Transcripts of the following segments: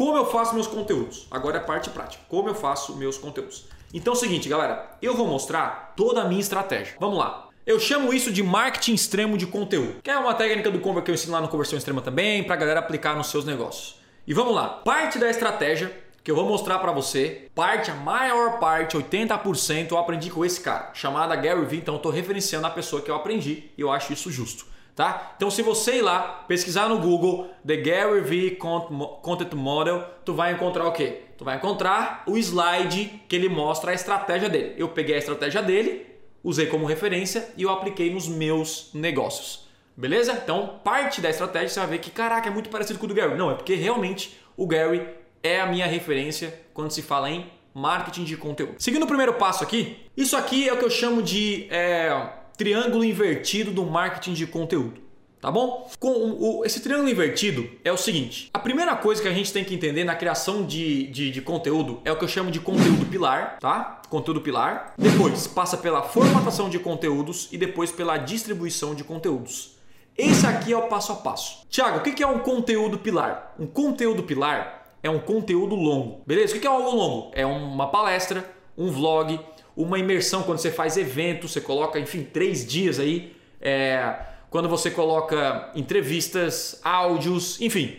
como eu faço meus conteúdos. Agora é a parte prática. Como eu faço meus conteúdos. Então é o seguinte, galera, eu vou mostrar toda a minha estratégia. Vamos lá. Eu chamo isso de marketing extremo de conteúdo, que é uma técnica do Conver que eu ensino lá no Conversão Extrema também, para a galera aplicar nos seus negócios. E vamos lá. Parte da estratégia que eu vou mostrar para você, parte, a maior parte, 80%, eu aprendi com esse cara, chamado Gary Vee, então eu estou referenciando a pessoa que eu aprendi e eu acho isso justo. Tá? Então se você ir lá, pesquisar no Google The Gary Vee Content Model, tu vai encontrar o quê? Tu vai encontrar o slide que ele mostra a estratégia dele. Eu peguei a estratégia dele, usei como referência e eu apliquei nos meus negócios. Beleza? Então, parte da estratégia você vai ver que, caraca, é muito parecido com o do Gary. Não, é porque realmente o Gary é a minha referência quando se fala em marketing de conteúdo. Seguindo o primeiro passo aqui, isso aqui é o que eu chamo de é, triângulo invertido do marketing de conteúdo. Tá bom? Com o, esse triângulo invertido é o seguinte: a primeira coisa que a gente tem que entender na criação de, de, de conteúdo é o que eu chamo de conteúdo pilar, tá? Conteúdo pilar. Depois passa pela formatação de conteúdos e depois pela distribuição de conteúdos. Esse aqui é o passo a passo. Tiago, o que é um conteúdo pilar? Um conteúdo pilar é um conteúdo longo, beleza? O que é algo longo? É uma palestra, um vlog, uma imersão quando você faz evento, você coloca, enfim, três dias aí. É, quando você coloca entrevistas, áudios, enfim.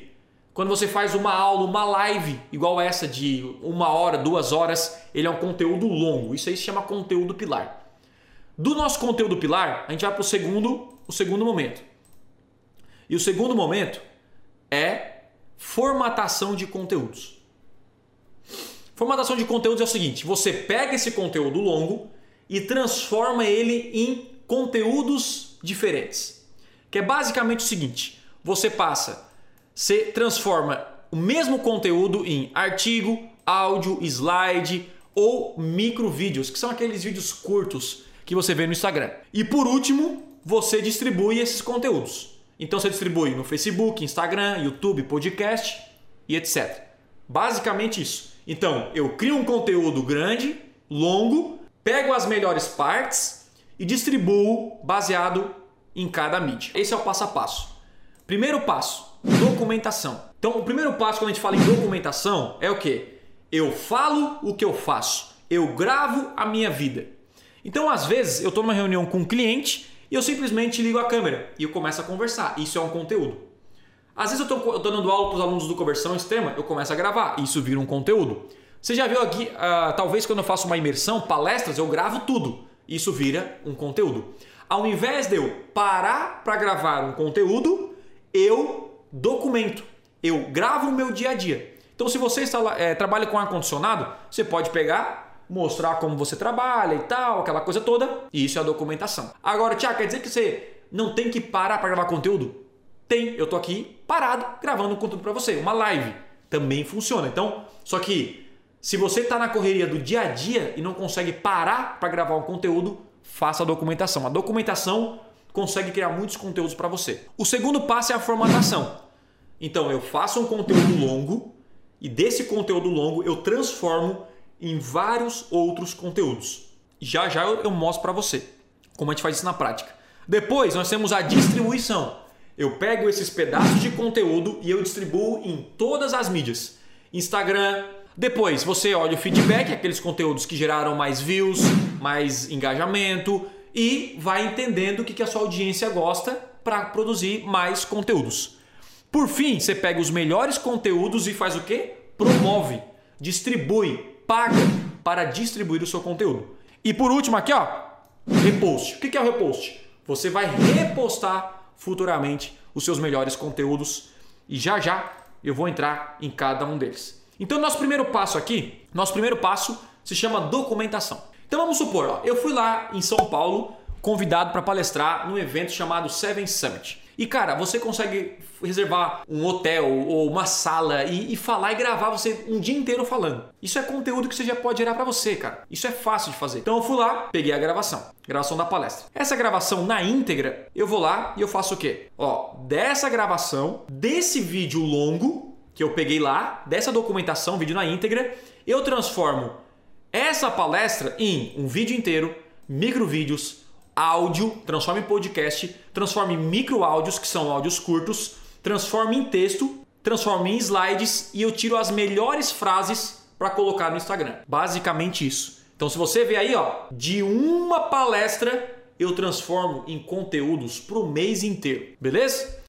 Quando você faz uma aula, uma live igual essa de uma hora, duas horas, ele é um conteúdo longo. Isso aí se chama conteúdo pilar. Do nosso conteúdo pilar, a gente vai para o segundo, o segundo momento. E o segundo momento é formatação de conteúdos. Formatação de conteúdos é o seguinte: você pega esse conteúdo longo e transforma ele em conteúdos diferentes. Que é basicamente o seguinte: você passa, você transforma o mesmo conteúdo em artigo, áudio, slide ou micro vídeos, que são aqueles vídeos curtos que você vê no Instagram. E por último, você distribui esses conteúdos. Então você distribui no Facebook, Instagram, YouTube, podcast e etc. Basicamente isso. Então eu crio um conteúdo grande, longo, pego as melhores partes e distribuo baseado em cada mídia. Esse é o passo a passo. Primeiro passo, documentação. Então o primeiro passo quando a gente fala em documentação é o que? Eu falo o que eu faço. Eu gravo a minha vida. Então às vezes eu estou numa reunião com um cliente e eu simplesmente ligo a câmera e eu começo a conversar. Isso é um conteúdo. Às vezes eu estou dando aula para os alunos do Conversão Extrema, eu começo a gravar. Isso vira um conteúdo. Você já viu aqui, uh, talvez quando eu faço uma imersão, palestras, eu gravo tudo. Isso vira um conteúdo. Ao invés de eu parar para gravar um conteúdo, eu documento. Eu gravo o meu dia a dia. Então, se você é, trabalha com ar-condicionado, você pode pegar, mostrar como você trabalha e tal, aquela coisa toda. E isso é a documentação. Agora, Tiago, quer dizer que você não tem que parar para gravar conteúdo? Tem, eu tô aqui parado gravando um conteúdo para você, uma live. Também funciona. Então, só que se você está na correria do dia a dia e não consegue parar para gravar um conteúdo, faça a documentação. A documentação consegue criar muitos conteúdos para você. O segundo passo é a formatação. Então, eu faço um conteúdo longo e desse conteúdo longo eu transformo em vários outros conteúdos. Já já eu mostro para você como a gente faz isso na prática. Depois nós temos a distribuição. Eu pego esses pedaços de conteúdo e eu distribuo em todas as mídias. Instagram. Depois você olha o feedback, aqueles conteúdos que geraram mais views, mais engajamento e vai entendendo o que a sua audiência gosta para produzir mais conteúdos. Por fim, você pega os melhores conteúdos e faz o quê? Promove, distribui, paga para distribuir o seu conteúdo. E por último aqui, ó, repost. O que é o repost? Você vai repostar futuramente os seus melhores conteúdos e já já eu vou entrar em cada um deles. Então, nosso primeiro passo aqui, nosso primeiro passo se chama documentação. Então, vamos supor, ó, eu fui lá em São Paulo convidado para palestrar num evento chamado Seven Summit. E cara, você consegue reservar um hotel ou uma sala e, e, falar e gravar você um dia inteiro falando. Isso é conteúdo que você já pode gerar para você, cara. Isso é fácil de fazer. Então eu fui lá, peguei a gravação, gravação da palestra. Essa gravação na íntegra, eu vou lá e eu faço o quê? Ó, dessa gravação, desse vídeo longo que eu peguei lá, dessa documentação, vídeo na íntegra, eu transformo essa palestra em um vídeo inteiro, micro vídeos, áudio, transforma em podcast, transforma em micro áudios, que são áudios curtos, transforma em texto transformo em slides e eu tiro as melhores frases para colocar no Instagram. Basicamente isso. Então se você vê aí, ó, de uma palestra eu transformo em conteúdos para o mês inteiro, beleza?